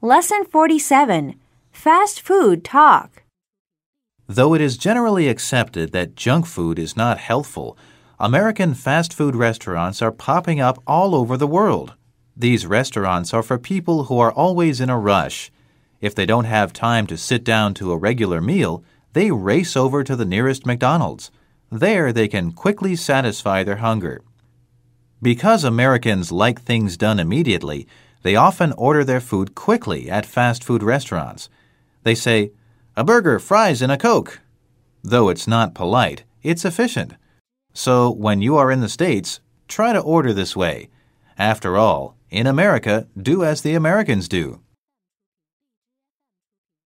Lesson 47 Fast Food Talk. Though it is generally accepted that junk food is not healthful, American fast food restaurants are popping up all over the world. These restaurants are for people who are always in a rush. If they don't have time to sit down to a regular meal, they race over to the nearest McDonald's. There they can quickly satisfy their hunger. Because Americans like things done immediately, they often order their food quickly at fast food restaurants. They say, a burger, fries, and a Coke. Though it's not polite, it's efficient. So when you are in the States, try to order this way. After all, in America, do as the Americans do.